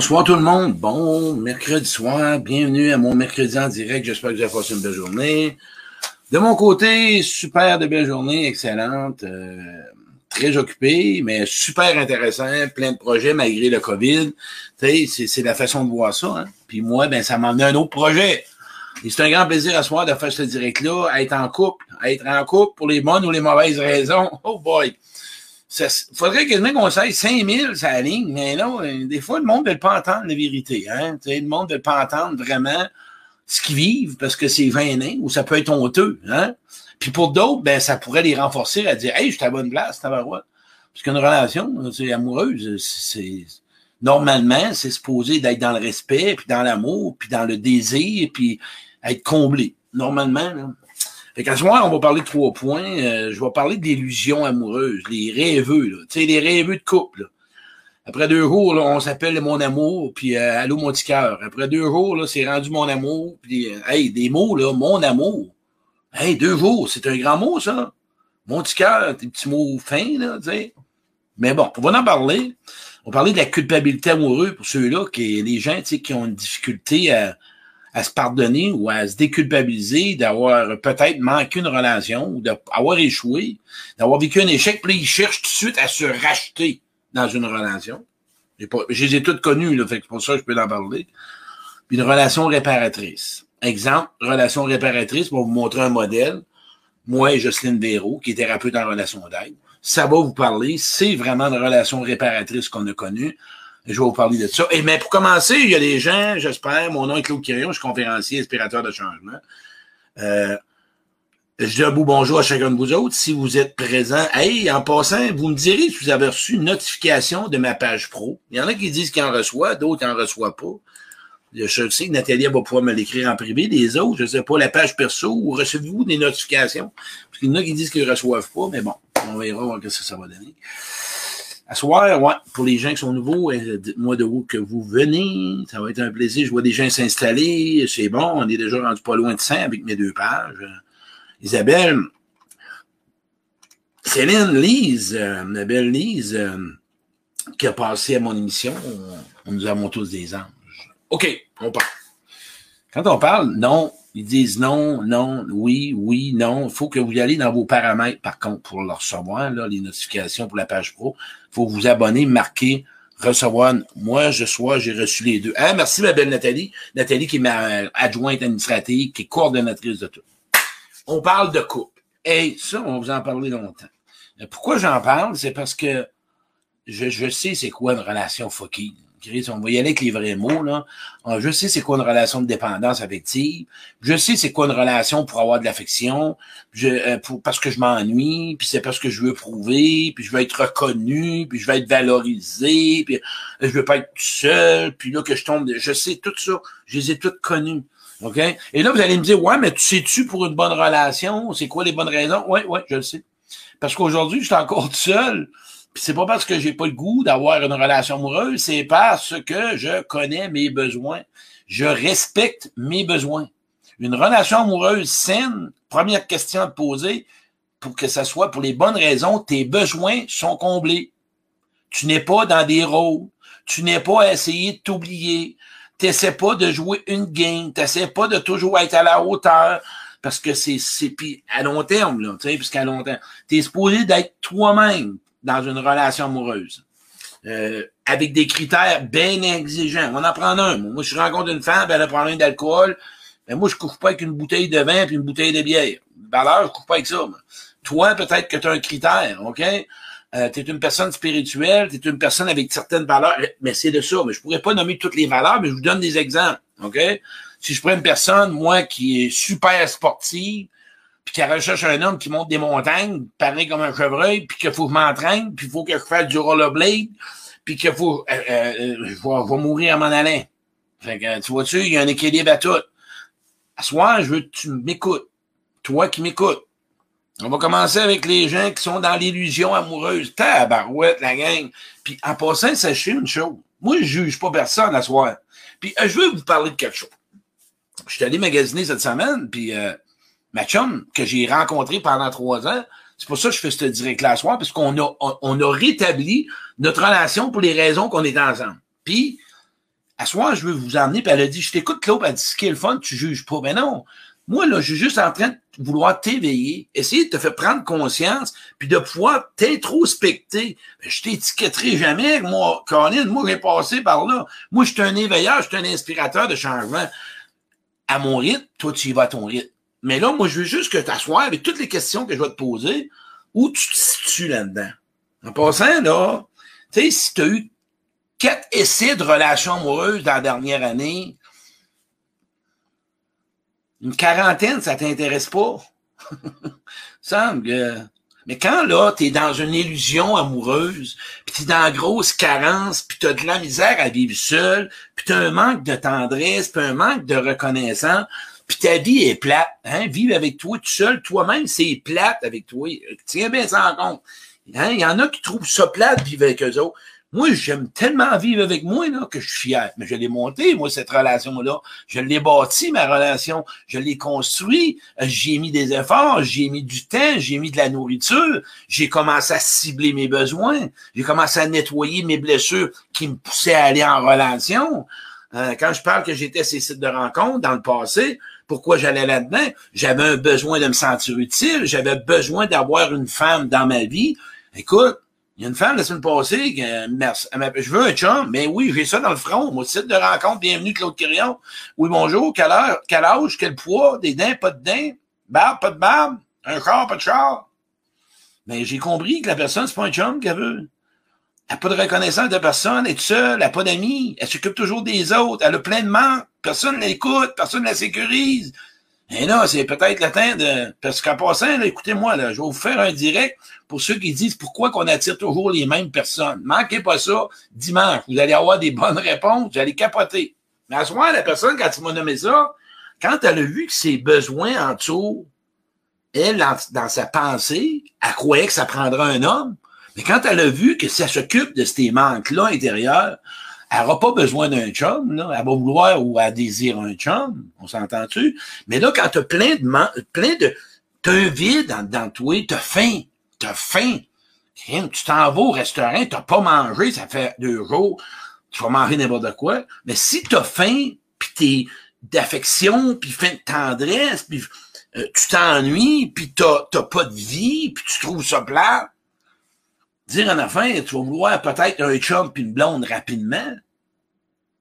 Bonsoir tout le monde. Bon mercredi soir. Bienvenue à mon mercredi en direct. J'espère que vous avez passé une belle journée. De mon côté, super de belle journée, excellente. Euh, très occupé, mais super intéressant, plein de projets malgré le COVID. C'est, la façon de voir ça. Hein. Puis moi, ben, ça m'a amené un autre projet. Et c'est un grand plaisir à soir de faire ce direct-là, être en couple, être en couple pour les bonnes ou les mauvaises raisons. Oh boy! Il faudrait quasiment qu'on sache 5000 ça ligne, mais non, euh, des fois, le monde ne veut pas entendre la vérité. Hein? le monde ne veut pas entendre vraiment ce qu'ils vivent parce que c'est vain ou ça peut être honteux. Hein? Puis pour d'autres, ben, ça pourrait les renforcer à dire Hey, je suis à la bonne place, tabarouette. Parce qu'une relation, c'est amoureuse, c'est normalement, c'est supposé d'être dans le respect, puis dans l'amour, puis dans le désir, puis être comblé. Normalement, là. Fait qu'à ce moment, on va parler de trois points. Euh, je vais parler d'illusions amoureuses, les rêveux, là. Tu sais, les rêveux de couple. Après deux jours, là, on s'appelle mon amour, puis euh, allô mon petit cœur. Après deux jours, là, c'est rendu mon amour, puis euh, hey, des mots là, mon amour. Hey, deux jours, c'est un grand mot ça. Mon petit cœur, des petits mots fins là, tu sais. Mais bon, on va en parler. On va parler de la culpabilité amoureuse pour ceux-là, qui les gens, tu sais, qui ont une difficulté à à se pardonner ou à se déculpabiliser d'avoir peut-être manqué une relation ou d'avoir échoué, d'avoir vécu un échec, puis ils cherchent tout de suite à se racheter dans une relation. Je les ai toutes connues, là, fait que pour ça je peux en parler. Puis une relation réparatrice. Exemple, relation réparatrice, pour vous montrer un modèle. Moi et Jocelyne Véro, qui est thérapeute en relation d'aide, ça va vous parler. C'est vraiment une relation réparatrice qu'on a connue. Je vais vous parler de ça. Et mais pour commencer, il y a des gens, j'espère, mon nom est Claude Quirion, je suis conférencier, inspirateur de changement. Euh, je dis un beau bonjour à chacun de vous autres. Si vous êtes présents, hey, en passant, vous me direz si vous avez reçu une notification de ma page pro. Il y en a qui disent qu'ils en reçoivent, d'autres n'en reçoivent pas. Je sais que Nathalie va pouvoir me l'écrire en privé. Les autres, je ne sais pas, la page perso, ou recevez-vous des notifications? Parce qu'il y en a qui disent qu'ils ne reçoivent pas, mais bon, on verra ce que ça va donner. À soir, ouais, pour les gens qui sont nouveaux, euh, dites-moi de où que vous venez. Ça va être un plaisir. Je vois des gens s'installer. C'est bon. On est déjà rendu pas loin de 100 avec mes deux pages. Isabelle, Céline, Lise, euh, belle Lise, euh, qui a passé à mon émission, on, nous avons tous des anges. OK, on parle. Quand on parle, non, ils disent non, non, oui, oui, non. Il faut que vous y allez dans vos paramètres, par contre, pour le recevoir, là, les notifications pour la page pro. Il faut vous abonner, marquer, recevoir. Moi, je sois, j'ai reçu les deux. Ah, merci, ma belle Nathalie. Nathalie, qui est ma adjointe administrative, qui est coordonnatrice de tout. On parle de couple. Et ça, on va vous en parler longtemps. Pourquoi j'en parle? C'est parce que je, je sais c'est quoi une relation fucky on va y aller avec les vrais mots, là. Ah, je sais c'est quoi une relation de dépendance affective. Je sais c'est quoi une relation pour avoir de l'affection. Je, euh, pour, parce que je m'ennuie, puis c'est parce que je veux prouver, puis je veux être reconnu, puis je veux être valorisé, puis euh, je veux pas être seul, puis là que je tombe, je sais tout ça. Je les ai toutes connues. OK? Et là, vous allez me dire, ouais, mais tu sais-tu pour une bonne relation? C'est quoi les bonnes raisons? Oui, oui, je le sais. Parce qu'aujourd'hui, je suis encore seul. Puis c'est pas parce que j'ai pas le goût d'avoir une relation amoureuse, c'est parce que je connais mes besoins. Je respecte mes besoins. Une relation amoureuse saine, première question à te poser, pour que ça soit pour les bonnes raisons, tes besoins sont comblés. Tu n'es pas dans des rôles. Tu n'es pas à essayer de t'oublier. Tu n'essaies pas de jouer une game. Tu n'essaies pas de toujours être à la hauteur. Parce que c'est, c'est, puis à long terme, là, tu sais, puisqu'à long terme, tu es supposé d'être toi-même dans une relation amoureuse. Euh, avec des critères bien exigeants. On en prend un. Moi, je rencontre une femme, elle a un d'alcool. Mais moi, je couvre pas avec une bouteille de vin et une bouteille de bière. Valeur, je couvre pas avec ça. Toi, peut-être que tu as un critère, OK? Euh, tu es une personne spirituelle, tu es une personne avec certaines valeurs, mais c'est de ça. Mais je pourrais pas nommer toutes les valeurs, mais je vous donne des exemples, OK? Si je prends une personne, moi, qui est super sportive, puis qu'elle recherche un homme qui monte des montagnes, pareil comme un chevreuil, puis qu'il faut que je m'entraîne, puis il faut que je fasse du rollerblade, puis qu'il faut... Euh, euh, je, vais, mourir à mon allant. Fait que, tu vois-tu, il y a un équilibre à tout. À soir, je veux que tu m'écoutes. Toi qui m'écoutes. On va commencer avec les gens qui sont dans l'illusion amoureuse. Tabarouette, la gang. Puis en passant, sachez une chose. Moi, je juge pas personne à soir. Puis euh, je veux vous parler de quelque chose. Je suis allé magasiner cette semaine, puis ma chum, que j'ai rencontré pendant trois ans, c'est pour ça que je fais ce direct-là soir, parce qu'on a, on a rétabli notre relation pour les raisons qu'on est ensemble. Puis, à soir, je veux vous emmener, puis elle a dit, je t'écoute, Claude, elle dit, ce qui est le fun, tu juges pas. Mais non. Moi, là, je suis juste en train de vouloir t'éveiller, essayer de te faire prendre conscience, puis de pouvoir t'introspecter. Je t'étiquetterai jamais, moi, Colin, moi, j'ai passé par là. Moi, je suis un éveilleur, je suis un inspirateur de changement. À mon rythme, toi, tu y vas à ton rythme. Mais là, moi, je veux juste que tu t'assoies avec toutes les questions que je vais te poser, où tu te situes là-dedans. En passant, là, tu sais, si tu as eu quatre essais de relations amoureuses dans la dernière année, une quarantaine, ça t'intéresse pas? Semble. Mais quand là, tu es dans une illusion amoureuse, puis tu es dans la grosse carence, puis tu as de la misère à vivre seul, puis tu as un manque de tendresse, puis un manque de reconnaissance, puis ta vie est plate. Hein? Vivre avec toi tout seul, toi-même, c'est plate avec toi. Tiens bien ça en compte. Hein? Il y en a qui trouvent ça plate vivre avec eux autres. Moi, j'aime tellement vivre avec moi là, que je suis fier. Mais je l'ai monté, moi, cette relation-là. Je l'ai bâti, ma relation. Je l'ai construit. Euh, j'ai mis des efforts, j'ai mis du temps, j'ai mis de la nourriture. J'ai commencé à cibler mes besoins. J'ai commencé à nettoyer mes blessures qui me poussaient à aller en relation. Euh, quand je parle que j'étais ces sites de rencontres dans le passé, pourquoi j'allais là-dedans? J'avais un besoin de me sentir utile. J'avais besoin d'avoir une femme dans ma vie. Écoute, il y a une femme la semaine passée qui merci, je veux un chum, mais oui, j'ai ça dans le front. Moi, site de rencontre, bienvenue Claude Quirion. Oui, bonjour, quelle heure, quel âge, quel poids, des dents, pas de dents, barbe, pas de barbe, un char, pas de char? Mais j'ai compris que la personne, c'est pas un chum qu'elle veut. Elle n'a pas de reconnaissance de personne, elle est seule, elle n'a pas d'amis, elle s'occupe toujours des autres, elle a plein de manques, personne ne l'écoute, personne ne la sécurise. Et là, c'est peut-être le temps de... Parce qu'en passant, écoutez-moi, là, je vais vous faire un direct pour ceux qui disent pourquoi qu'on attire toujours les mêmes personnes. Manquez pas ça dimanche. Vous allez avoir des bonnes réponses, vous allez capoter. Mais à ce moment, la personne, quand il m'a nommé ça, quand elle a vu que ses besoins en dessous, elle, dans sa pensée, elle croyait que ça prendrait un homme. Mais quand elle a vu que ça s'occupe de ces manques-là intérieurs, elle n'aura pas besoin d'un chum, là. Elle va vouloir ou elle désire un chum. On s'entend-tu? Mais là, quand tu as plein de, plein de, t'as un vide dans, dans toi, t'as faim. T'as faim. Tu t'en vas au restaurant, t'as pas mangé, ça fait deux jours. Tu vas manger n'importe quoi. Mais si t'as faim, puis t'es d'affection, puis faim de tendresse, puis euh, tu t'ennuies, puis t'as pas de vie, puis tu trouves ça plat, dire en tu vas vouloir peut-être un chum puis une blonde rapidement,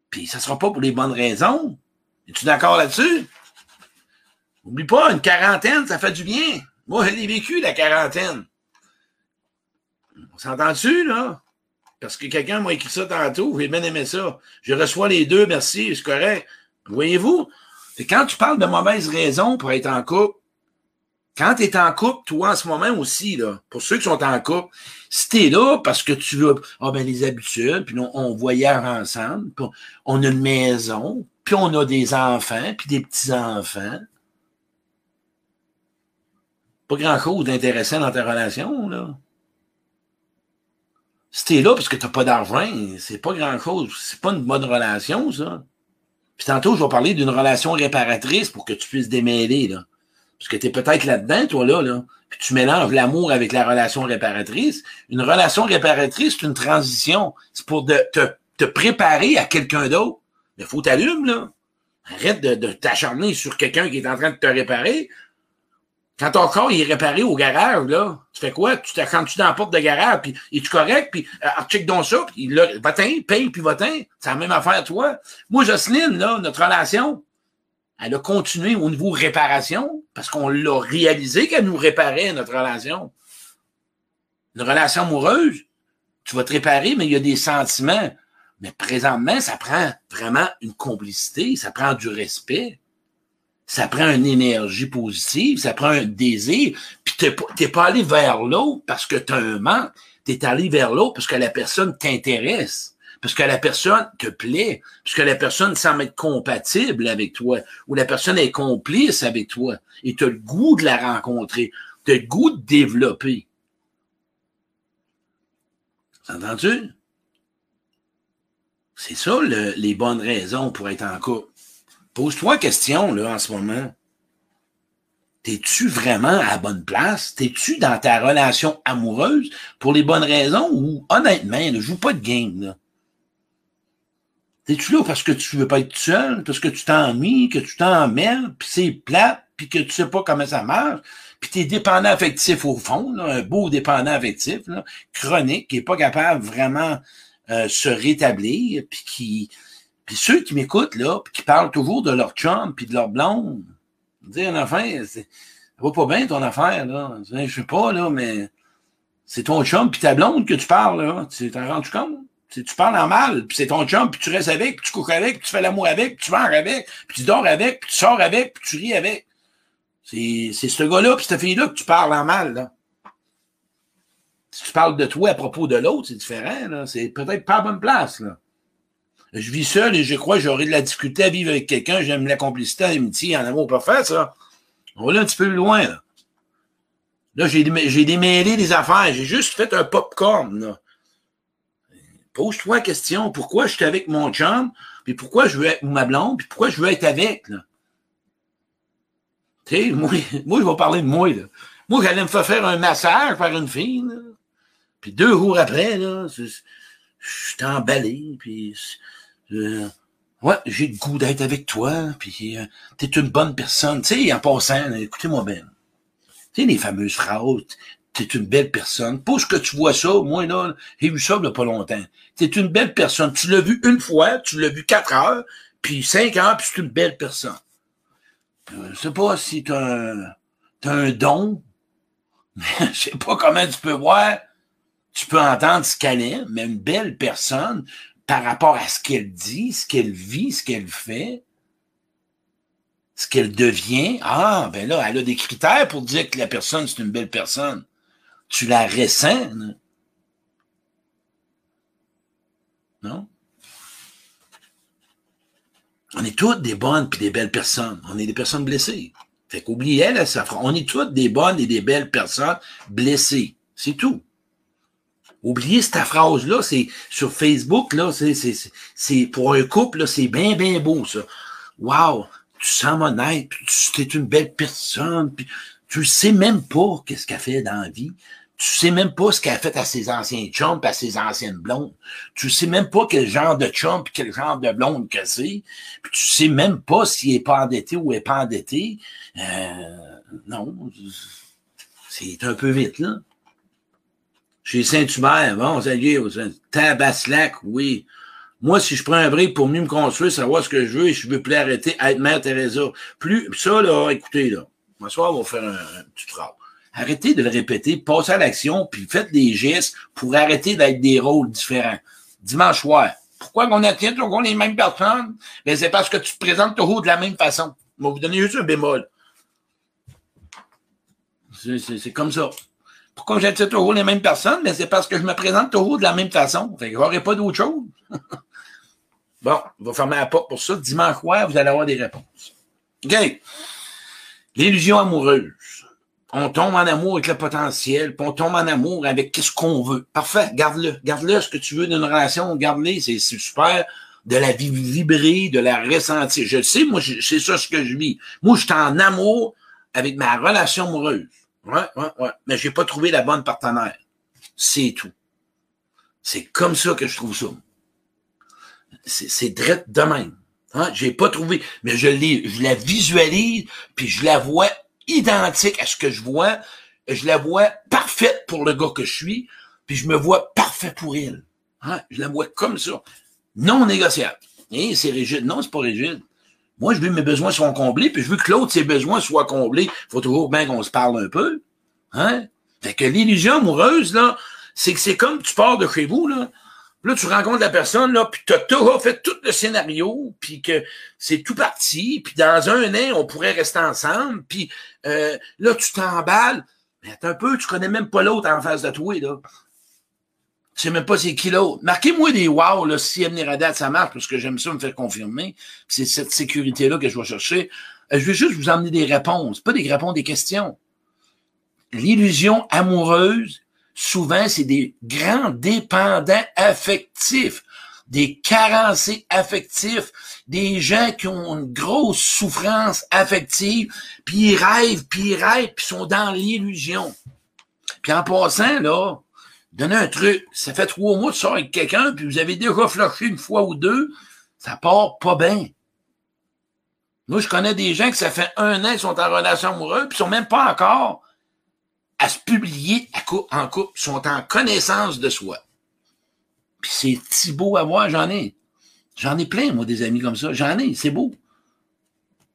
puis ça sera pas pour les bonnes raisons. Es-tu d'accord là-dessus? Oublie pas, une quarantaine, ça fait du bien. Moi, je l'ai vécu, la quarantaine. On s'entend-tu, là? Parce que quelqu'un m'a écrit ça tantôt, j'ai bien aimé ça. Je reçois les deux, merci, c'est correct. Voyez-vous? Quand tu parles de mauvaises raisons pour être en couple, quand tu es en couple, toi, en ce moment aussi, là, pour ceux qui sont en couple, si t'es là parce que tu veux, ah ben les habitudes, puis on, on voyage ensemble, on a une maison, puis on a des enfants, puis des petits-enfants. Pas grand-chose d'intéressant dans ta relation, là. Si t'es là parce que t'as pas d'argent, c'est pas grand-chose. C'est pas une bonne relation, ça. Puis tantôt, je vais parler d'une relation réparatrice pour que tu puisses démêler, là parce que tu es peut-être là-dedans, toi, là, là, puis tu mélanges l'amour avec la relation réparatrice. Une relation réparatrice, c'est une transition. C'est pour te, te préparer à quelqu'un d'autre. Mais faut t'allumer, là. Arrête de, de t'acharner sur quelqu'un qui est en train de te réparer. Quand ton corps est réparé au garage, là, tu fais quoi? Tu t'accroches dans la porte de garage, puis es-tu correct? Puis euh, check donc ça, puis là, va-t'en, paye, puis va-t'en. C'est la même affaire, toi. Moi, Jocelyne, là, notre relation, elle a continué au niveau réparation parce qu'on l'a réalisé qu'elle nous réparait notre relation. Une relation amoureuse, tu vas te réparer, mais il y a des sentiments. Mais présentement, ça prend vraiment une complicité, ça prend du respect, ça prend une énergie positive, ça prend un désir. Puis t'es pas, pas allé vers l'autre parce que tu as un manque, t'es allé vers l'autre parce que la personne t'intéresse parce que la personne te plaît, parce que la personne semble être compatible avec toi, ou la personne est complice avec toi, et tu as le goût de la rencontrer, tu as le goût de développer. Entends-tu? C'est ça les bonnes raisons pour être en couple. Pose-toi question là, en ce moment. T'es-tu vraiment à la bonne place? T'es-tu dans ta relation amoureuse pour les bonnes raisons? Ou honnêtement, ne joue pas de game? Là. T'es-tu là parce que tu veux pas être seul, parce que tu t'ennuies, que tu t'emmerdes, puis c'est plate, puis que tu sais pas comment ça marche, puis t'es dépendant affectif au fond, là, un beau dépendant affectif, là, chronique, qui est pas capable vraiment euh, se rétablir, puis qui... Puis ceux qui m'écoutent, là, puis qui parlent toujours de leur chum, puis de leur blonde, dire, enfin, ça va pas bien ton affaire, là. Je sais pas, là, mais c'est ton chum puis ta blonde que tu parles, là. Tu t'en rends-tu compte? Tu, parles en mal, puis c'est ton chum, puis tu restes avec, puis tu couches avec, puis tu fais l'amour avec, puis tu vas avec, puis tu dors avec, puis tu sors avec, puis tu ris avec. C'est, ce gars-là, puis cette fille-là que tu parles en mal, là. Si tu parles de toi à propos de l'autre, c'est différent, là. C'est peut-être pas à bonne place, là. Je vis seul et je crois que j'aurai de la difficulté à vivre avec quelqu'un. J'aime la complicité, l'amitié, en amour parfait, ça. On va aller un petit peu plus loin, là. Là, j'ai démêlé des affaires. J'ai juste fait un popcorn, là. Pose-toi la question, pourquoi je suis avec mon chum, puis pourquoi je veux être ma blonde, puis pourquoi je veux être avec, là? Tu sais, moi, moi, je vais parler de moi, là. Moi, j'allais me faire faire un massage par une fille, là. Puis deux jours après, là, je suis emballé, puis euh, ouais, j'ai le goût d'être avec toi, puis euh, t'es une bonne personne. Tu sais, en passant, écoutez-moi bien. Tu sais, les fameuses phrases, t'es une belle personne. Pour ce que tu vois ça, moi, là, j'ai vu ça il y a pas longtemps. T'es une belle personne. Tu l'as vu une fois, tu l'as vu quatre heures, puis cinq heures, puis c'est une belle personne. Euh, je sais pas si t'as un, as un don, mais je sais pas comment tu peux voir, tu peux entendre ce qu'elle est, mais une belle personne, par rapport à ce qu'elle dit, ce qu'elle vit, ce qu'elle fait, ce qu'elle devient. Ah, ben là, elle a des critères pour dire que la personne, c'est une belle personne. Tu la ressens, non? On est toutes des bonnes puis des belles personnes. On est des personnes blessées. Fait qu'oubliez elle, ça On est toutes des bonnes et des belles personnes blessées. C'est tout. Oubliez cette phrase-là, c'est sur Facebook, là, c'est, pour un couple, c'est bien, bien beau, ça. Wow! Tu sens honnête, tu es une belle personne, puis tu sais même pas qu'est-ce qu'elle fait dans la vie. Tu sais même pas ce qu'elle a fait à ses anciens chums à ses anciennes blondes. Tu sais même pas quel genre de chum quel genre de blonde que c'est. Puis tu sais même pas s'il est pas endetté ou est pas endetté. Euh, non, c'est un peu vite, là. Chez Saint-Hubert, bon, ça y est, Tabaslac, oui. Moi, si je prends un break pour mieux me construire, savoir ce que je veux et je veux plus arrêter être Mère Teresa. Plus, ça, là, écoutez, là. Ce soir, on va faire un, petit travail. Arrêtez de le répéter, passez à l'action, puis faites des gestes pour arrêter d'être des rôles différents. Dimanche soir. Pourquoi qu'on attient toujours les mêmes personnes? Ben, c'est parce que tu te présentes toujours de la même façon. Je vais vous donner juste un bémol. C'est comme ça. Pourquoi j'attire toujours les mêmes personnes? Mais c'est parce que je me présente toujours de la même façon. Fait qu'il n'y pas d'autre chose. bon, on va fermer la porte pour ça. Dimanche soir, vous allez avoir des réponses. OK. L'illusion amoureuse. On tombe en amour avec le potentiel, puis on tombe en amour avec qu'est-ce qu'on veut. Parfait, garde-le. Garde-le, ce que tu veux d'une relation, garde-le, c'est super. De la vibrer, de la ressentir. Je le sais, moi, c'est ça ce que je vis. Moi, je suis en amour avec ma relation amoureuse. Ouais, ouais, ouais. Mais j'ai pas trouvé la bonne partenaire. C'est tout. C'est comme ça que je trouve ça. C'est direct de même. Hein? J'ai pas trouvé, mais je je la visualise, puis je la vois identique à ce que je vois. Je la vois parfaite pour le gars que je suis, puis je me vois parfait pour elle. Hein? Je la vois comme ça. Non négociable. Et c'est rigide. Non, c'est pas rigide. Moi, je veux que mes besoins soient comblés, puis je veux que l'autre, ses besoins soient comblés. Il faut toujours bien qu'on se parle un peu. Hein? Fait que l'illusion amoureuse, là, c'est que c'est comme tu pars de chez vous, là. Là, tu rencontres la personne, là, puis tu as fait tout le scénario, puis que c'est tout parti, puis dans un an, on pourrait rester ensemble, puis euh, là, tu t'emballes. Mais un peu, tu connais même pas l'autre en face de toi, là. Tu sais même pas c'est qui l'autre. Marquez-moi des wow, là, si Amniradat, ça marche, parce que j'aime ça me faire confirmer. C'est cette sécurité-là que je vais chercher. Euh, je vais juste vous emmener des réponses, pas des réponses, des questions. L'illusion amoureuse, souvent, c'est des grands dépendants affectifs, des carencés affectifs, des gens qui ont une grosse souffrance affective, puis ils rêvent, puis ils rêvent, puis sont dans l'illusion. Puis en passant, là, Donnez un truc. Ça fait trois mois que tu sors avec quelqu'un, puis vous avez déjà flashé une fois ou deux. Ça part pas bien. Moi, je connais des gens qui ça fait un an, ils sont en relation amoureuse, puis ils sont même pas encore à se publier en couple, sont en connaissance de soi. Puis c'est si beau à voir, j'en ai. J'en ai plein, moi, des amis comme ça. J'en ai, c'est beau.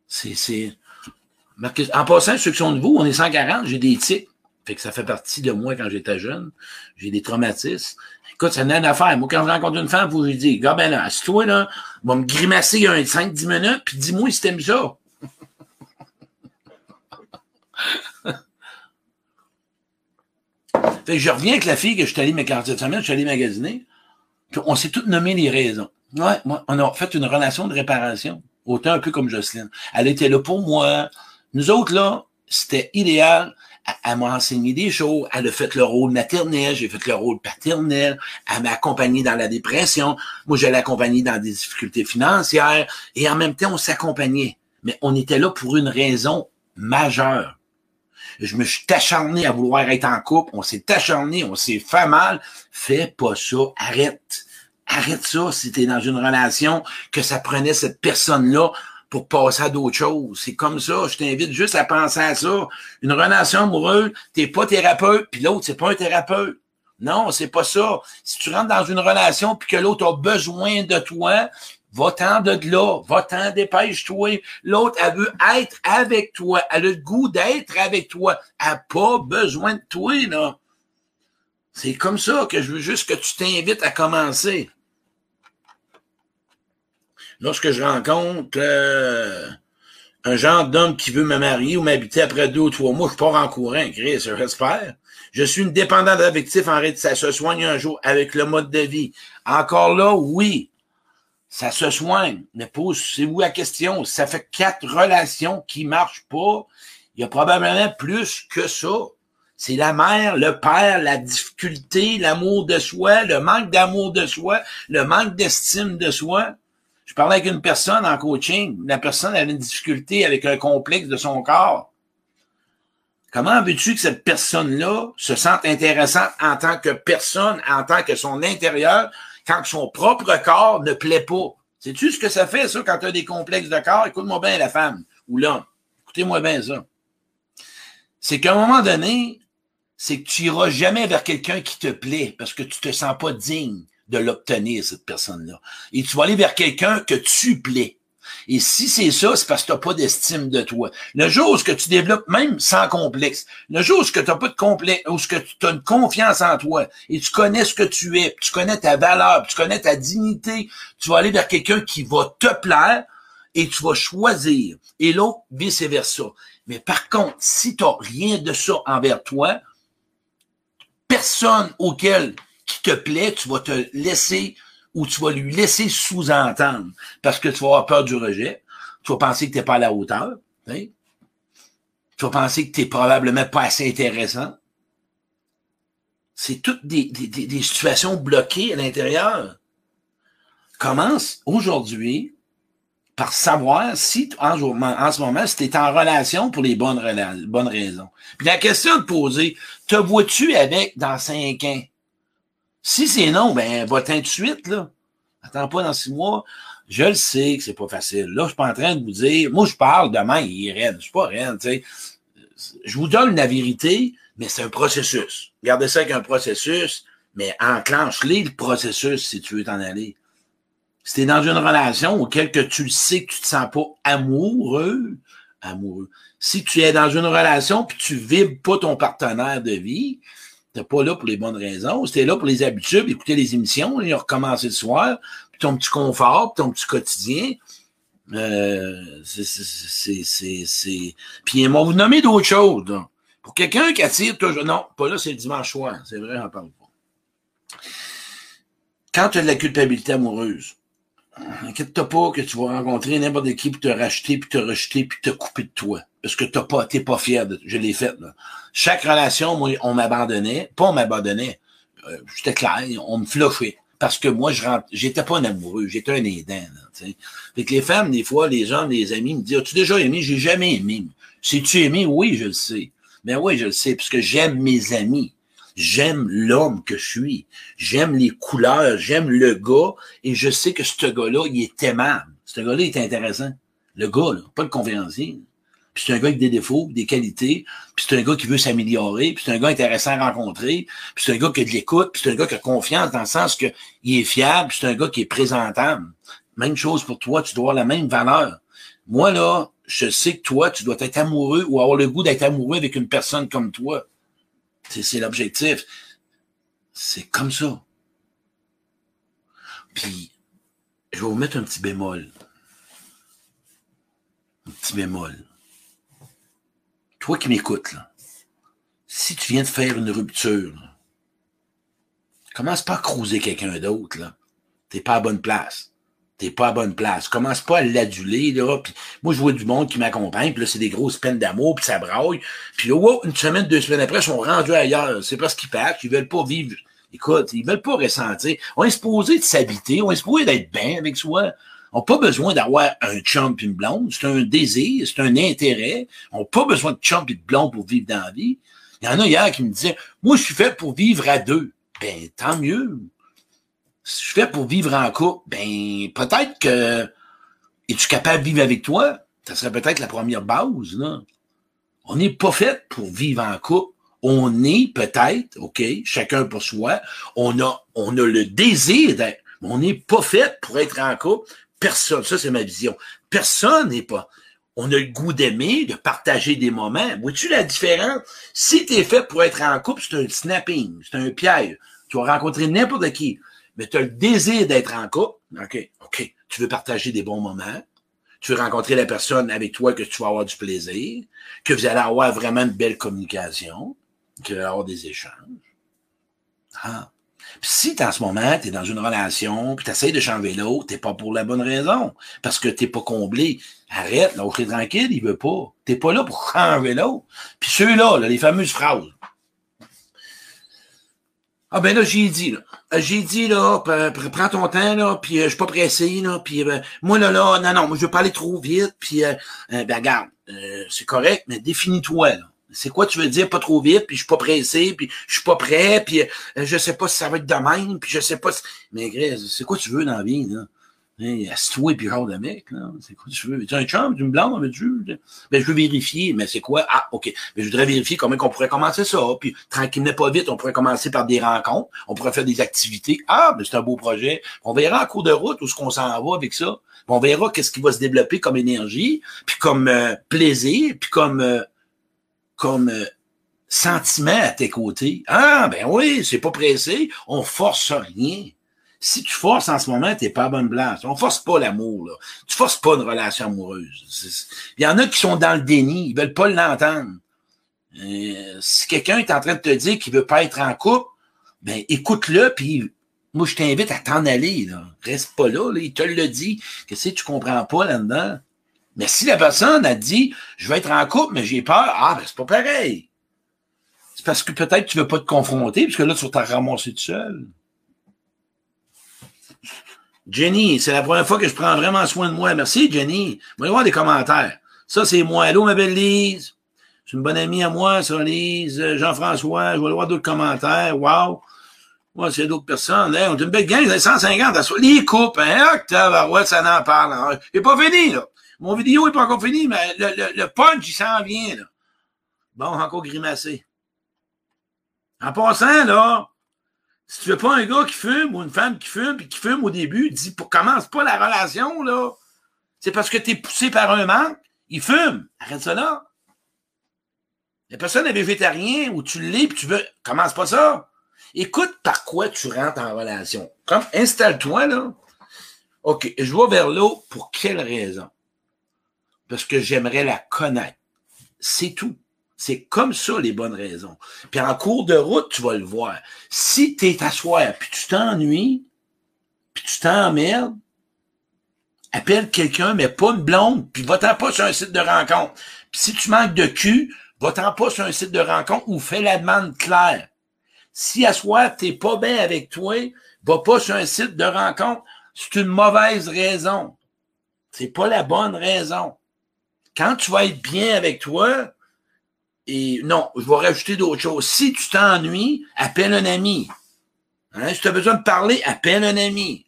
C'est, c'est... En passant, ceux qui sont vous, on est 140, j'ai des tics. Fait que ça fait partie de moi quand j'étais jeune. J'ai des traumatismes. Écoute, ça n'a une affaire. Moi, quand je rencontre une femme, vous lui dis, gars, ben là, toi là, va me grimacer un 5-10 minutes, puis dis-moi si t'aimes ça. Je reviens avec la fille que je suis allé m'écarter cette semaine, je suis allé magasiner. on s'est toutes nommé les raisons. Ouais, moi, on a fait une relation de réparation. Autant un peu comme Jocelyne. Elle était là pour moi. Nous autres, là, c'était idéal. Elle, m'a enseigné des choses. Elle a fait le rôle maternel. J'ai fait le rôle paternel. Elle m'a accompagné dans la dépression. Moi, je l'ai accompagnée dans des difficultés financières. Et en même temps, on s'accompagnait. Mais on était là pour une raison majeure. Je me suis acharné à vouloir être en couple. On s'est acharné. On s'est fait mal. Fais pas ça. Arrête. Arrête ça si tu es dans une relation que ça prenait cette personne-là pour passer à d'autres choses. C'est comme ça. Je t'invite juste à penser à ça. Une relation amoureuse, t'es pas thérapeute, puis l'autre, c'est pas un thérapeute. Non, c'est pas ça. Si tu rentres dans une relation puis que l'autre a besoin de toi, va-t'en de là, va-t'en, dépêche-toi. L'autre, elle veut être avec toi. Elle a le goût d'être avec toi. Elle n'a pas besoin de toi, là. C'est comme ça que je veux juste que tu t'invites à commencer lorsque je rencontre euh, un genre d'homme qui veut me marier ou m'habiter après deux ou trois mois, je pars en courant, Chris, j'espère. Je suis une dépendante affective en réalité. Ça se soigne un jour avec le mode de vie. Encore là, oui, ça se soigne. Mais c'est où la question? Ça fait quatre relations qui marchent pas. Il y a probablement plus que ça. C'est la mère, le père, la difficulté, l'amour de soi, le manque d'amour de soi, le manque d'estime de soi. Je parlais avec une personne en coaching. La personne avait une difficulté avec un complexe de son corps. Comment veux-tu que cette personne-là se sente intéressante en tant que personne, en tant que son intérieur, quand son propre corps ne plaît pas? Sais-tu ce que ça fait, ça, quand tu as des complexes de corps? Écoute-moi bien la femme ou l'homme. Écoutez-moi bien ça. C'est qu'à un moment donné, c'est que tu iras jamais vers quelqu'un qui te plaît parce que tu te sens pas digne de l'obtenir, cette personne-là. Et tu vas aller vers quelqu'un que tu plais. Et si c'est ça, c'est parce que tu n'as pas d'estime de toi. Le jour où que tu développes, même sans complexe, le jour où ce que tu n'as pas de complexe, où ce tu as une confiance en toi, et tu connais ce que tu es, tu connais ta valeur, tu connais ta dignité, tu vas aller vers quelqu'un qui va te plaire et tu vas choisir. Et l'autre, vice-versa. Mais par contre, si tu n'as rien de ça envers toi, personne auquel qui te plaît, tu vas te laisser ou tu vas lui laisser sous-entendre parce que tu vas avoir peur du rejet. Tu vas penser que tu n'es pas à la hauteur. Tu vas penser que tu n'es probablement pas assez intéressant. C'est toutes des, des, des, situations bloquées à l'intérieur. Commence aujourd'hui par savoir si, en, ce moment, si tu es en relation pour les bonnes, bonnes raisons. Puis la question de poser, te vois-tu avec dans cinq ans? Si c'est non, ben, va-t'en tout là. Attends pas dans six mois. Je le sais que c'est pas facile. Là, je suis pas en train de vous dire, moi, je parle demain, il est raide. Je suis pas raide, tu sais. Je vous donne la vérité, mais c'est un processus. Gardez ça avec un processus, mais enclenche-les le processus si tu veux t'en aller. Si t'es dans une relation auquel que tu le sais que tu te sens pas amoureux, amoureux. Si tu es dans une relation puis tu vibres pas ton partenaire de vie, T'es pas là pour les bonnes raisons. C'était là pour les habitudes, écouter les émissions, et recommencer le soir, puis ton petit confort, puis ton petit quotidien. Euh, c'est, Puis ils m'ont nommer d'autres choses. Pour quelqu'un qui attire toujours. Non, pas là, c'est le dimanche soir. C'est vrai, j'en parle pas. Quand tu as de la culpabilité amoureuse, inquiète-toi pas que tu vas rencontrer n'importe qui pour te racheter, puis te rejeter, puis te couper de toi. Parce que t'as pas, t'es pas fier de, je l'ai fait, là. Chaque relation, moi, on m'abandonnait. Pas on m'abandonnait. Euh, j'étais clair, on me flochait. Parce que moi, je rentre, j'étais pas un amoureux, j'étais un aidant, là, Fait que les femmes, des fois, les gens, les amis me disent, as-tu déjà aimé? J'ai jamais aimé. Si tu aimé? Oui, je le sais. Mais oui, je le sais, parce que j'aime mes amis. J'aime l'homme que je suis. J'aime les couleurs. J'aime le gars. Et je sais que ce gars-là, il est aimable. Ce gars-là est intéressant. Le gars, là, pas le conférencier. Puis c'est un gars avec des défauts, des qualités, puis c'est un gars qui veut s'améliorer, puis c'est un gars intéressant à rencontrer, puis c'est un gars qui a de l'écoute, puis c'est un gars qui a confiance dans le sens qu'il est fiable, puis c'est un gars qui est présentable. Même chose pour toi, tu dois avoir la même valeur. Moi, là, je sais que toi, tu dois être amoureux ou avoir le goût d'être amoureux avec une personne comme toi. C'est l'objectif. C'est comme ça. Puis, je vais vous mettre un petit bémol. Un petit bémol. Toi qui m'écoutes, là, si tu viens de faire une rupture, commence pas à cruiser quelqu'un d'autre, là. T'es pas à bonne place. T'es pas à bonne place. Commence pas à l'aduler, là. Puis moi, je vois du monde qui m'accompagne, puis là, c'est des grosses peines d'amour, puis ça braille. Puis là, une semaine, deux semaines après, ils sont rendus ailleurs. C'est parce qu'ils partent, ils veulent pas vivre. Écoute, ils veulent pas ressentir. On est supposé de s'habiter, on est supposé d'être bien avec soi. On n'a pas besoin d'avoir un chum et une blonde. C'est un désir, c'est un intérêt. On n'a pas besoin de chum et de blonde pour vivre dans la vie. Il y en a hier qui me disaient, moi, je suis fait pour vivre à deux. Ben, tant mieux si je fais pour vivre en couple, ben peut-être que es-tu capable de vivre avec toi? Ça serait peut-être la première base, là. On n'est pas fait pour vivre en couple. On est peut-être, OK, chacun pour soi. On a, on a le désir d'être, mais on n'est pas fait pour être en couple. Personne, ça c'est ma vision. Personne n'est pas. On a le goût d'aimer, de partager des moments. Vois-tu la différence? Si tu es fait pour être en couple, c'est un snapping, c'est un piège. Tu vas rencontrer n'importe qui mais tu as le désir d'être en couple. OK, OK. Tu veux partager des bons moments. Tu veux rencontrer la personne avec toi que tu vas avoir du plaisir, que vous allez avoir vraiment une belle communication, que vous allez avoir des échanges. Ah. Puis si en ce moment, tu es dans une relation, puis tu de changer l'autre, t'es pas pour la bonne raison, parce que t'es pas comblé. Arrête, l'autre est tranquille, il veut pas. T'es pas là pour changer l'autre. Puis ceux-là, là, les fameuses phrases. Ah ben là, j'ai dit, là. Euh, j'ai dit, là, prends ton temps, là, puis euh, je suis pas pressé, là, puis euh, moi, là, là, non, non, moi, je veux pas aller trop vite, puis ben regarde, c'est correct, mais définis-toi, là. C'est quoi tu veux dire pas trop vite, puis je suis pas pressé, puis je suis pas prêt, puis je sais pas si ça va être de même, puis je sais pas si... Mais c'est quoi tu veux dans la vie, là? Hey, Assieds-toi et puis genre de mec, là. C'est quoi tu veux? Tu un chum, tu me blanc, mais tu Ben, je veux vérifier, mais c'est quoi? Ah, OK. Mais je voudrais vérifier comment on pourrait commencer ça. Puis, tranquillement, pas vite, on pourrait commencer par des rencontres. On pourrait faire des activités. Ah, ben, c'est un beau projet. On verra en cours de route où ce qu'on s'en va avec ça. On verra qu'est-ce qui va se développer comme énergie, puis comme euh, plaisir, puis comme, euh, comme euh, sentiment à tes côtés. Ah, ben oui, c'est pas pressé. On force rien si tu forces en ce moment, t'es pas à bonne place. On force pas l'amour, là. Tu forces pas une relation amoureuse. Il y en a qui sont dans le déni, ils veulent pas l'entendre. Euh, si quelqu'un est en train de te dire qu'il veut pas être en couple, ben écoute-le, puis moi je t'invite à t'en aller. Là. Reste pas là, là, il te le dit. Qu'est-ce que tu comprends pas là-dedans? Mais si la personne a dit Je veux être en couple, mais j'ai peur, ah ben c'est pas pareil. C'est parce que peut-être tu veux pas te confronter, parce que là, tu vas t'en ramasser tout seul. Jenny, c'est la première fois que je prends vraiment soin de moi. Merci, Jenny. Vous voir des commentaires. Ça, c'est moi. Allô, ma belle Lise. C'est une bonne amie à moi, ça, Lise. Jean-François, je vais aller voir d'autres commentaires. Wow. Moi, c'est d'autres personnes. on est une belle gang, 150. Les coupes, hein? ouais, ça n'en parle. Hein? Il n'est pas fini, là. Mon vidéo n'est pas encore fini, mais le, le, punch, il s'en vient, là. Bon, encore grimacé. En passant, là, si tu veux pas un gars qui fume ou une femme qui fume puis qui fume au début, dis commence pas la relation, là. C'est parce que tu es poussé par un manque. Il fume. Arrête ça là. La personne est végétarien ou tu l'es puis tu veux. Commence pas ça. Écoute par quoi tu rentres en relation. Installe-toi là. OK, je vais vers l'eau pour quelle raison? Parce que j'aimerais la connaître. C'est tout. C'est comme ça les bonnes raisons. Puis en cours de route, tu vas le voir. Si tu es à puis tu t'ennuies, puis tu t'emmerdes, appelle quelqu'un, mais pas une blonde, puis va-t'en pas sur un site de rencontre. Puis si tu manques de cul, va-t'en pas sur un site de rencontre ou fais la demande claire. Si à soir, t'es pas bien avec toi, va pas sur un site de rencontre. C'est une mauvaise raison. C'est pas la bonne raison. Quand tu vas être bien avec toi, et non, je vais rajouter d'autres choses. Si tu t'ennuies, appelle un ami. Hein? Si tu as besoin de parler, appelle un ami.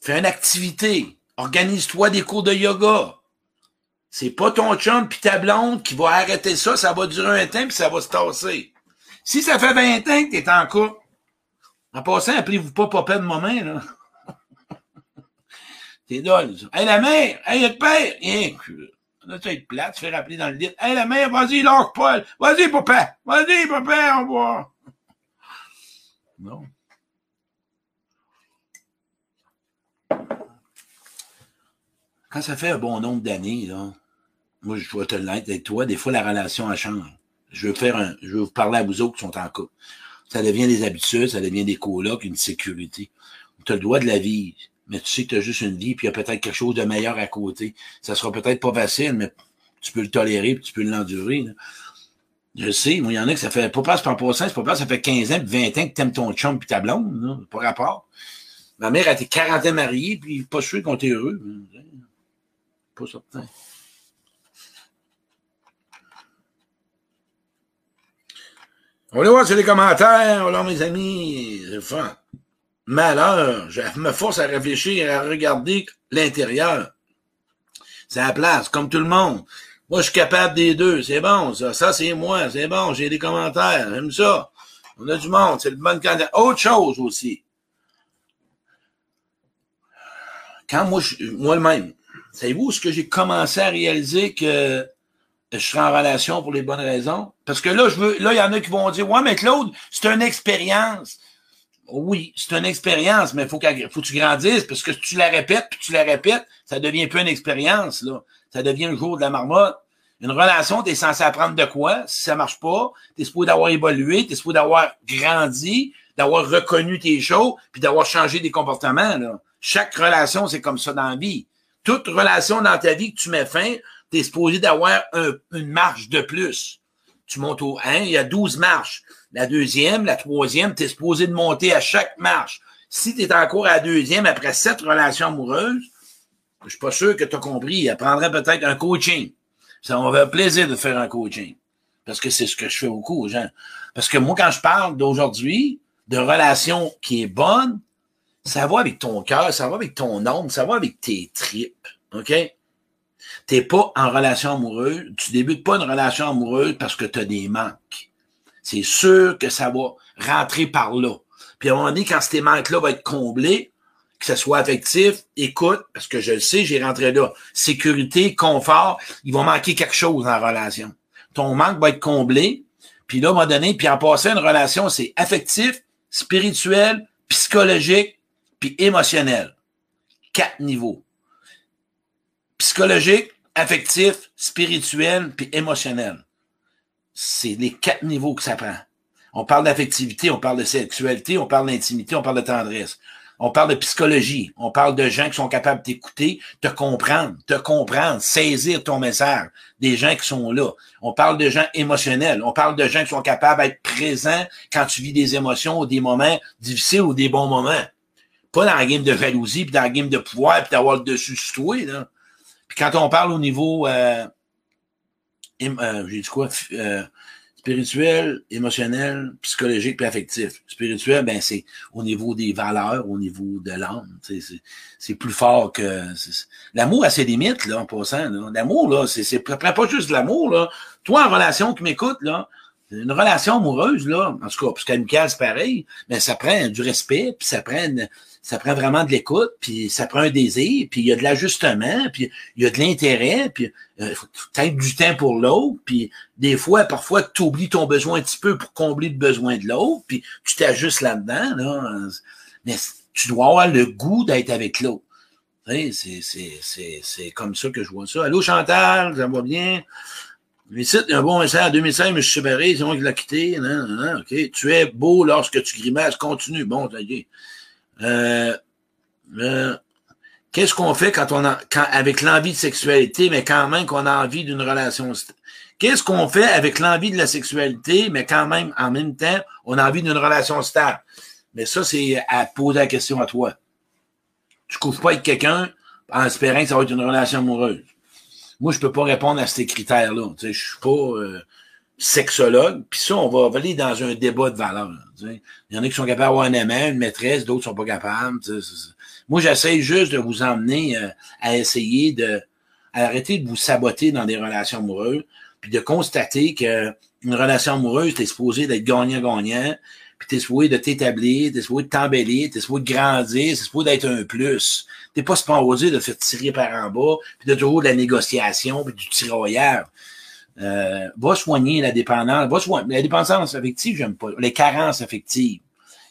Fais une activité. Organise-toi des cours de yoga. C'est pas ton chum puis ta blonde qui va arrêter ça, ça va durer un temps puis ça va se tasser. Si ça fait 20 ans que t'es en couple, en passant, appelez-vous pas papa de moment, là. T'es ça. Hey, la mère! Hey, le père! Hein, là, tu être plate, tu fais rappeler dans le lit. Hey, la mère, vas-y, lâche Paul! Vas-y, papa! Vas-y, papa, on va! Non. Quand ça fait un bon nombre d'années, là, moi, je dois te l'être avec toi, des fois, la relation, a changé. Je veux faire un, je veux vous parler à vous autres qui sont en couple. Ça devient des habitudes, ça devient des colocs, une sécurité. Tu as le droit de la vie, mais tu sais que tu as juste une vie, puis il y a peut-être quelque chose de meilleur à côté. Ça sera peut-être pas facile, mais tu peux le tolérer, puis tu peux l'endurer. Je sais, moi, il y en a que ça fait pas passe par c'est pas passe, ça fait 15 ans, puis 20 ans que t'aimes ton chum puis ta blonde, pas rapport. Ma mère a été 40 ans mariée, puis pas sûr qu'on était heureux. Pas certain. On va voir sur les commentaires. Alors, mes amis, c'est fun. Malheur, je me force à réfléchir, à regarder l'intérieur. C'est la place, comme tout le monde. Moi, je suis capable des deux. C'est bon, ça. Ça, c'est moi. C'est bon. J'ai des commentaires. J'aime ça. On a du monde. C'est le bon candidat. Autre chose aussi. Quand moi, moi-même, savez-vous ce que j'ai commencé à réaliser que je serai en relation pour les bonnes raisons? Parce que là, je veux, là, il y en a qui vont dire, ouais, mais Claude, c'est une expérience. Oui, c'est une expérience, mais il faut, faut que tu grandisses, parce que si tu la répètes, puis tu la répètes, ça devient peu une expérience, là. Ça devient le jour de la marmotte. Une relation, tu es censé apprendre de quoi? Si ça marche pas, tu es supposé d'avoir évolué, tu es supposé d'avoir grandi, d'avoir reconnu tes choses, puis d'avoir changé des comportements, là. Chaque relation, c'est comme ça dans la vie. Toute relation dans ta vie que tu mets fin, tu es supposé d'avoir une marche de plus. Tu montes au 1, il y a 12 marches. La deuxième, la troisième, tu es supposé de monter à chaque marche. Si tu es encore à la deuxième après sept relations amoureuses, je suis pas sûr que tu as compris. Il apprendrait peut-être un coaching. Ça va faire plaisir de faire un coaching. Parce que c'est ce que je fais beaucoup aux gens. Parce que moi, quand je parle d'aujourd'hui, de relation qui est bonne, ça va avec ton cœur, ça va avec ton âme, ça va avec tes tripes. OK? T'es pas en relation amoureuse, tu débutes pas une relation amoureuse parce que tu as des manques. C'est sûr que ça va rentrer par là. Puis à un moment donné, quand ces manques-là vont être comblés, que ce soit affectif, écoute, parce que je le sais, j'ai rentré là. Sécurité, confort, il va manquer quelque chose dans la relation. Ton manque va être comblé, puis là, à un moment donné, puis en passant une relation, c'est affectif, spirituel, psychologique, puis émotionnel. Quatre niveaux psychologique, affectif, spirituel, puis émotionnel. C'est les quatre niveaux que ça prend. On parle d'affectivité, on parle de sexualité, on parle d'intimité, on parle de tendresse. On parle de psychologie. On parle de gens qui sont capables de te comprendre, te comprendre, saisir ton message. Des gens qui sont là. On parle de gens émotionnels. On parle de gens qui sont capables d'être présents quand tu vis des émotions ou des moments difficiles ou des bons moments. Pas dans la game de jalousie, puis dans la game de pouvoir, puis d'avoir le dessus sur toi. Puis quand on parle au niveau, euh, euh, j'ai dit quoi, euh, spirituel, émotionnel, psychologique puis affectif. Spirituel, ben c'est au niveau des valeurs, au niveau de l'âme. C'est plus fort que l'amour a ses limites là en passant. L'amour là, c'est c'est pas juste l'amour là. Toi en relation qui m'écoute là, une relation amoureuse là, en tout cas, parce qu'amicale c'est pareil, mais ça prend du respect, puis ça prend ça prend vraiment de l'écoute, puis ça prend un désir, puis il y a de l'ajustement, puis il y a de l'intérêt, puis il euh, faut peut-être du temps pour l'autre, puis des fois, parfois, tu oublies ton besoin un petit peu pour combler le besoin de l'autre, puis tu t'ajustes là-dedans, là. Mais tu dois avoir le goût d'être avec l'autre. C'est comme ça que je vois ça. Allô, Chantal, ça va bien? Ici, un bon message en 2005, mais je suis c'est moi qui l'ai quitté. Non. Tu es beau lorsque tu grimaces, continue. Bon, OK. Euh, euh, qu'est-ce qu'on fait quand on a, avec l'envie de sexualité, mais quand même qu'on a envie d'une relation Qu'est-ce qu'on fait avec l'envie de la sexualité, mais quand même, en même temps, on a envie d'une relation stable? Mais ça, c'est à poser la question à toi. Tu couches pas avec quelqu'un en espérant que ça va être une relation amoureuse. Moi, je peux pas répondre à ces critères-là. Tu sais, je suis pas euh, sexologue. Puis ça, on va aller dans un débat de valeur. Il y en a qui sont capables d'avoir un aimant, une maîtresse, d'autres sont pas capables. Moi, j'essaie juste de vous emmener euh, à essayer de arrêter de vous saboter dans des relations amoureuses, puis de constater que une relation amoureuse, t'es supposé d'être gagnant-gagnant, puis t'es supposé de t'établir, t'es supposé de t'embellir, t'es supposé de grandir, c'est supposé d'être un plus. T'es pas supposé de faire tirer par en bas, puis de toujours de la négociation, puis du tirailleur. Euh, va soigner la dépendance. Va soigner. La dépendance affective, j'aime pas. Les carences affectives.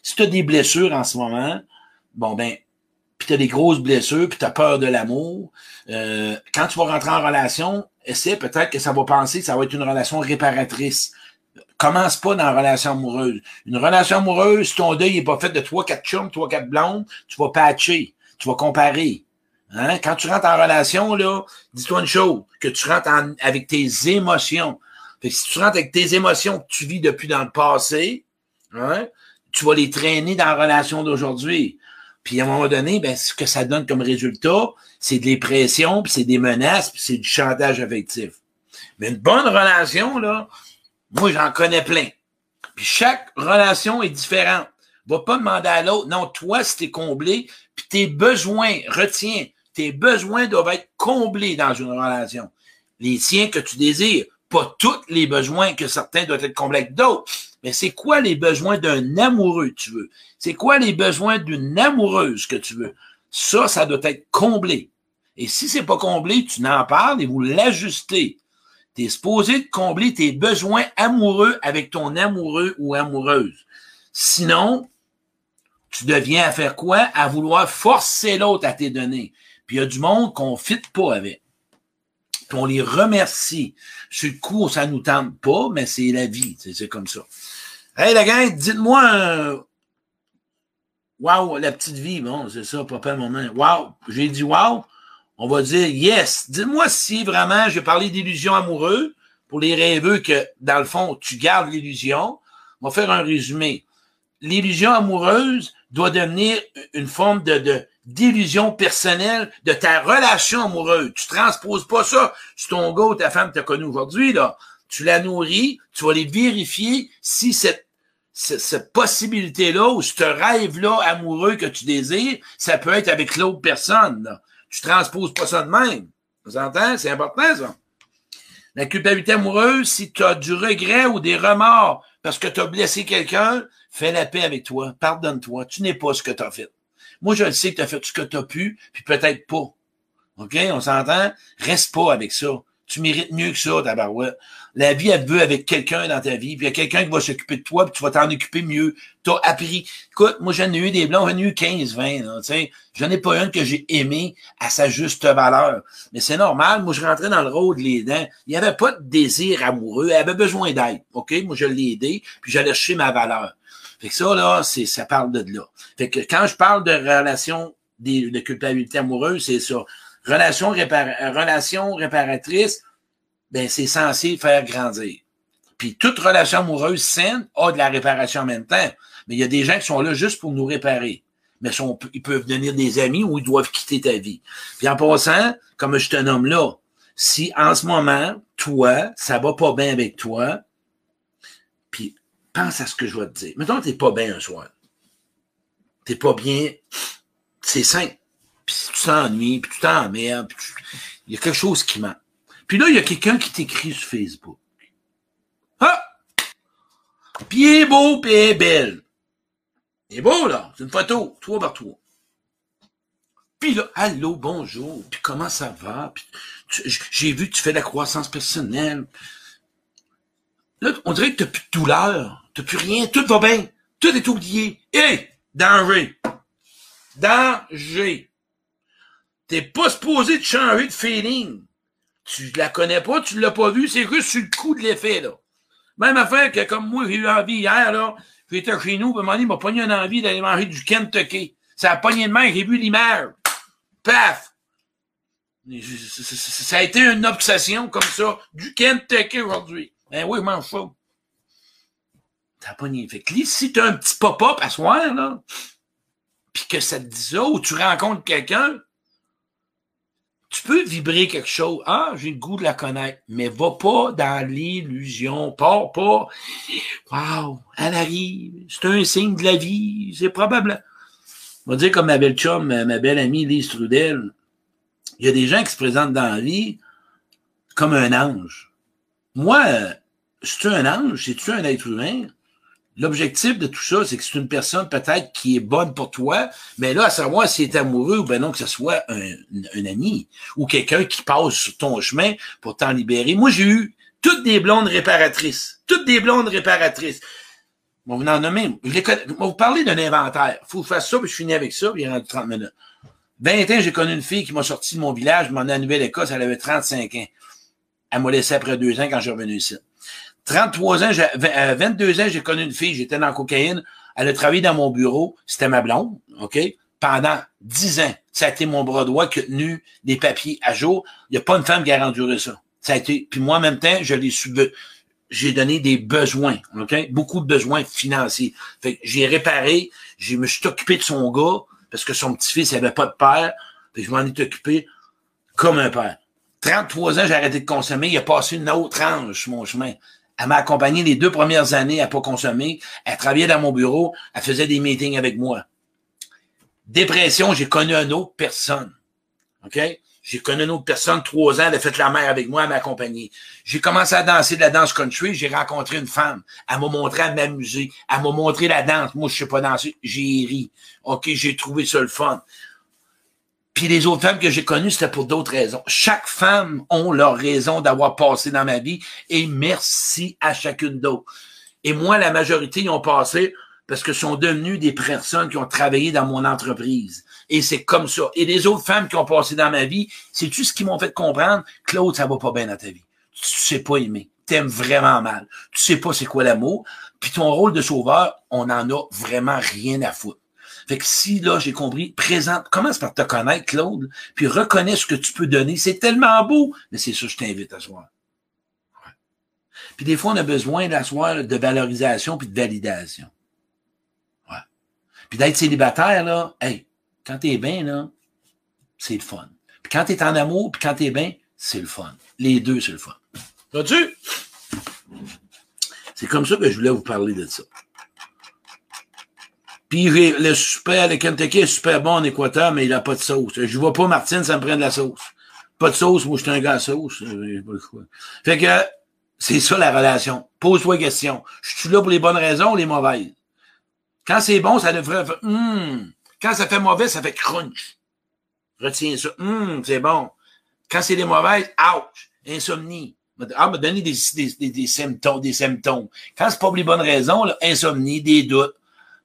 Si tu as des blessures en ce moment, bon ben, puis tu as des grosses blessures, puis tu as peur de l'amour, euh, quand tu vas rentrer en relation, essaie peut-être que ça va penser que ça va être une relation réparatrice. Commence pas dans la relation amoureuse. Une relation amoureuse, ton deuil n'est pas fait de trois, quatre chums, trois, quatre blondes, tu vas patcher, tu vas comparer. Hein? Quand tu rentres en relation, là, dis-toi une chose, que tu rentres avec tes émotions. Fait que si tu rentres avec tes émotions que tu vis depuis dans le passé, hein, tu vas les traîner dans la relation d'aujourd'hui. Puis à un moment donné, ben, ce que ça donne comme résultat, c'est des pressions, puis c'est des menaces, puis c'est du chantage affectif. Mais une bonne relation, là, moi, j'en connais plein. Puis chaque relation est différente. Va pas demander à l'autre, non, toi, si t'es comblé, puis tes besoins, retiens, tes besoins doivent être comblés dans une relation. Les tiens que tu désires, pas tous les besoins que certains doivent être comblés avec d'autres. Mais c'est quoi les besoins d'un amoureux que tu veux? C'est quoi les besoins d'une amoureuse que tu veux? Ça, ça doit être comblé. Et si c'est pas comblé, tu n'en parles et vous l'ajustez. Tu es supposé de combler tes besoins amoureux avec ton amoureux ou amoureuse. Sinon, tu deviens à faire quoi? À vouloir forcer l'autre à tes données. Puis il y a du monde qu'on ne fit pas avec. Puis on les remercie. Sur le coup, ça nous tente pas, mais c'est la vie. C'est comme ça. Hey, la gang, dites-moi Wow, la petite vie, bon, c'est ça, papa, maman. Wow, j'ai dit wow. On va dire yes. Dis-moi si vraiment j'ai parlé d'illusion amoureuse pour les rêveux que, dans le fond, tu gardes l'illusion. On va faire un résumé. L'illusion amoureuse doit devenir une forme de, d'illusion personnelle de ta relation amoureuse. Tu transposes pas ça sur ton gars ou ta femme as connu aujourd'hui, là. Tu la nourris, tu vas aller vérifier si cette cette possibilité-là ou ce rêve-là amoureux que tu désires, ça peut être avec l'autre personne. Là. Tu transposes pas ça de même. Vous entendez? C'est important, ça. La culpabilité amoureuse, si tu as du regret ou des remords parce que tu as blessé quelqu'un, fais la paix avec toi. Pardonne-toi. Tu n'es pas ce que tu as fait. Moi, je le sais que tu as fait ce que tu as pu, puis peut-être pas. OK? On s'entend? Reste pas avec ça. Tu mérites mieux que ça, ta barouette. La vie, elle veut avec quelqu'un dans ta vie, puis il y a quelqu'un qui va s'occuper de toi, puis tu vas t'en occuper mieux. Tu as appris. Écoute, moi, j'en ai eu des blancs, j'en ai eu 15, 20, tu sais. J'en ai pas une que j'ai aimé à sa juste valeur. Mais c'est normal. Moi, je rentrais dans le rôle de les dents. Il n'y avait pas de désir amoureux. Elle avait besoin d'aide. OK? Moi, je l'ai aidé, puis j'allais chercher ma valeur. Fait que ça, là, c'est, ça parle de là. Fait que quand je parle de relation de culpabilité amoureuse, c'est ça. Relation, relation réparatrice, ben, c'est censé faire grandir. Puis toute relation amoureuse saine a de la réparation en même temps. Mais il y a des gens qui sont là juste pour nous réparer. Mais ils peuvent devenir des amis ou ils doivent quitter ta vie. Puis en passant, comme je te nomme là, si en ce moment, toi, ça va pas bien avec toi, puis pense à ce que je vais te dire. Mettons, t'es pas bien un soir. T'es pas bien. C'est simple. Puis tu t'ennuies, puis tu t'emmerdes, puis il y a quelque chose qui manque. Puis là, il y a quelqu'un qui t'écrit sur Facebook. Ah! Puis il est beau, puis il est belle. Il est beau, là. C'est une photo, trois par trois. Puis là, allô, bonjour, puis comment ça va? j'ai vu que tu fais de la croissance personnelle. Là, on dirait que tu n'as plus de douleur, tu n'as plus rien, tout va bien, tout est oublié. Hé! danger! Danger! T'es pas supposé de changer de feeling. Tu la connais pas, tu l'as pas vu, c'est juste sur le coup de l'effet, là. Même affaire que comme moi, j'ai eu envie hier, là, j'étais chez nous, puis à un moment donné, il m'a pogné une envie d'aller manger du Kentucky. Ça a pogné de main, j'ai vu l'image. Paf! Ça a été une obsession comme ça, du Kentucky aujourd'hui. Ben oui, mange ça. T'as pogné. Fait que si t'as un petit pop-up à soir, là, puis que ça te dit ça, ou tu rencontres quelqu'un, tu peux vibrer quelque chose. Ah, j'ai le goût de la connaître. Mais va pas dans l'illusion. Pars pas. Wow, elle arrive. C'est un signe de la vie. C'est probable. On va dire comme ma belle chum, ma belle amie Lise Trudel. Il y a des gens qui se présentent dans la vie comme un ange. Moi, c'est-tu un ange? C'est-tu un être humain? L'objectif de tout ça, c'est que c'est une personne peut-être qui est bonne pour toi, mais là, à savoir si est amoureux ou ben non, que ce soit un, un ami ou quelqu'un qui passe sur ton chemin pour t'en libérer. Moi, j'ai eu toutes des blondes réparatrices. Toutes des blondes réparatrices. Bon, vous en nommer. Je les vous parler d'un inventaire. Faut faire ça, puis je finis avec ça, puis il rendu 30 minutes. 20 ans, j'ai connu une fille qui m'a sorti de mon village, je m'en ai à Nouvelle-Écosse, elle avait 35 ans. Elle m'a laissé après deux ans quand je suis revenu ici. 33 ans, 22 euh, ans, j'ai connu une fille, j'étais dans la cocaïne. Elle a travaillé dans mon bureau, c'était ma blonde, OK? Pendant 10 ans. Ça a été mon bras droit qui a tenu des papiers à jour. Il n'y a pas une femme qui a enduré ça. Ça a été, puis moi, en même temps, je l'ai j'ai donné des besoins, OK? Beaucoup de besoins financiers. Fait que j'ai réparé, je me suis occupé de son gars, parce que son petit-fils n'avait pas de père, puis je m'en ai occupé comme un père. 33 ans, j'ai arrêté de consommer, il a passé une autre ange sur mon chemin. Elle m'a accompagné les deux premières années à pas consommer. Elle travaillait dans mon bureau. Elle faisait des meetings avec moi. Dépression, j'ai connu une autre personne. OK? J'ai connu une autre personne, trois ans, elle a fait la mère avec moi, elle m'a accompagné. J'ai commencé à danser de la danse country, j'ai rencontré une femme. Elle m'a montré à m'amuser. Elle m'a montré la danse. Moi, je sais pas danser. J'ai ri. OK, j'ai trouvé ça le fun. Puis les autres femmes que j'ai connues, c'était pour d'autres raisons. Chaque femme ont leur raison d'avoir passé dans ma vie et merci à chacune d'autres. Et moi, la majorité, ils ont passé parce que sont devenus des personnes qui ont travaillé dans mon entreprise. Et c'est comme ça. Et les autres femmes qui ont passé dans ma vie, c'est-tu ce qui m'ont fait comprendre? Claude, ça va pas bien dans ta vie. Tu sais pas aimer. T'aimes vraiment mal. Tu sais pas c'est quoi l'amour. Puis ton rôle de sauveur, on en a vraiment rien à foutre. Fait que si là, j'ai compris, présente, commence par te connaître, Claude, puis reconnais ce que tu peux donner. C'est tellement beau, mais c'est ça, je t'invite à soir. Puis des fois, on a besoin d'asseoir de valorisation puis de validation. Ouais. Puis d'être célibataire, là, hey, quand t'es bien, là, c'est le fun. Puis quand t'es en amour, puis quand t'es bien, c'est le fun. Les deux, c'est le fun. Vois-tu? C'est comme ça que je voulais vous parler de ça. Puis le super, le Kentucky est super bon en Équateur, mais il n'a pas de sauce. Je vois pas Martine, ça me prend de la sauce. Pas de sauce, moi je suis un gars à sauce. Fait que c'est ça la relation. Pose-toi question. Je suis là pour les bonnes raisons ou les mauvaises? Quand c'est bon, ça devrait faire hum. Quand ça fait mauvais, ça fait crunch. Retiens ça. Hum, c'est bon. Quand c'est des mauvaises, ouch, insomnie. Ah, me donner des, des, des, symptômes, des symptômes. Quand c'est pas pour les bonnes raisons, là, insomnie, des doutes,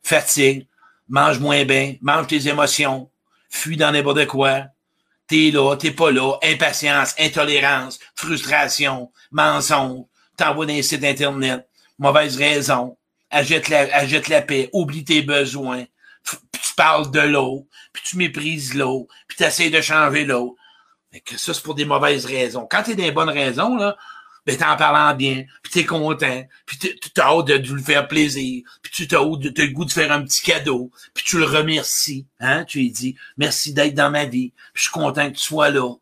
fatigue, mange moins bien, mange tes émotions, fuis dans n'importe quoi, t'es là, t'es pas là, impatience, intolérance, frustration, mensonge, t'envoies des sites internet, mauvaise raison, agite la, agite la paix, oublie tes besoins, puis tu parles de l'eau, puis tu méprises l'eau, puis tu essaies de changer l'eau. que ça, c'est pour des mauvaises raisons. Quand t'es des bonnes raisons, là, ben t'en parlant bien, puis t'es content, puis tu as hâte de, lui faire plaisir, puis tu t'as le goût de faire un petit cadeau, puis tu le remercies, hein, tu lui dis merci d'être dans ma vie, puis je suis content que tu sois là.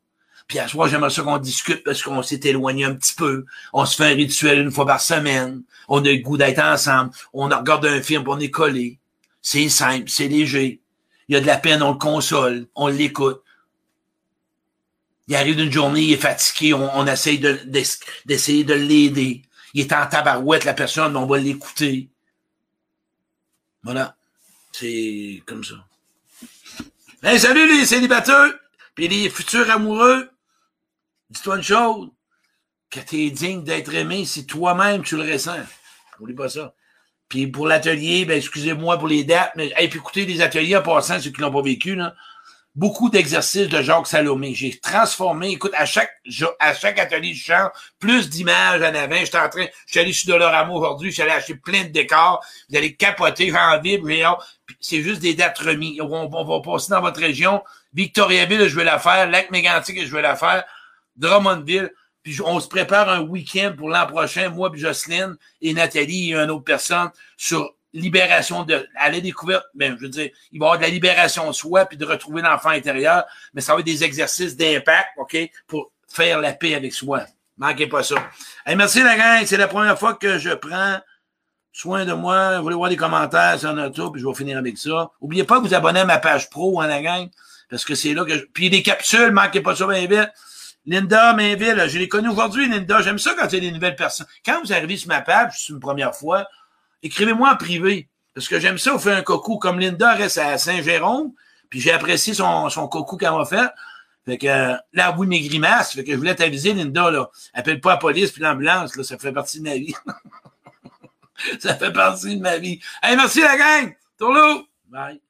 Puis à soir, j'aimerais ça qu'on discute parce qu'on s'est éloigné un petit peu. On se fait un rituel une fois par semaine. On a le goût d'être ensemble. On regarde un film, on est collé. C'est simple, c'est léger. Il y a de la peine, on le console, on l'écoute. Il arrive une journée, il est fatigué, on, essaye de, d'essayer de l'aider. Il est en tabarouette, la personne, mais on va l'écouter. Voilà. C'est comme ça. Hey, salut les célibataires, puis les futurs amoureux. Dis-toi une chose. Que t'es digne d'être aimé si toi-même tu le ressens. N'oublie pas ça. Puis pour l'atelier, ben excusez-moi pour les dates, mais hey, puis écoutez les ateliers en passant, ceux qui l'ont pas vécu, là beaucoup d'exercices de Jacques Salomé. J'ai transformé, écoute, à chaque, à chaque atelier du chant, plus d'images en avant. J'étais en train, je suis allé sur Dolorama aujourd'hui, je suis allé acheter plein de décors. Vous allez capoter, j'en vibre, C'est juste des dates remises. On, va passer dans votre région. Victoriaville, je vais la faire. Lac-Mégantic, je vais la faire. Drummondville. Puis on se prépare un week-end pour l'an prochain, moi puis Jocelyne et Nathalie et une autre personne sur libération de, à la découverte, ben, je veux dire, il va y avoir de la libération de soi puis de retrouver l'enfant intérieur, mais ça va être des exercices d'impact, OK, pour faire la paix avec soi. Manquez pas ça. merci la gang, c'est la première fois que je prends soin de moi. Vous voulez voir des commentaires sur notre puis je vais finir avec ça. Oubliez pas de vous abonner à ma page pro, hein, la gang, parce que c'est là que je... Puis des capsules, manquez pas ça bien vite. Linda Mainville, je l'ai connu aujourd'hui, Linda. J'aime ça quand il y a des nouvelles personnes. Quand vous arrivez sur ma page, c'est une première fois, écrivez-moi en privé. Parce que j'aime ça, vous faites un coucou. Comme Linda reste à Saint-Jérôme, puis j'ai apprécié son, son coucou qu'elle m'a fait. Fait que là, oui, mes grimaces. Fait que je voulais t'aviser, Linda, là. Appelle pas la police puis l'ambulance, là. Ça fait partie de ma vie. ça fait partie de ma vie. Hey, merci la gang! Tourlou! Bye.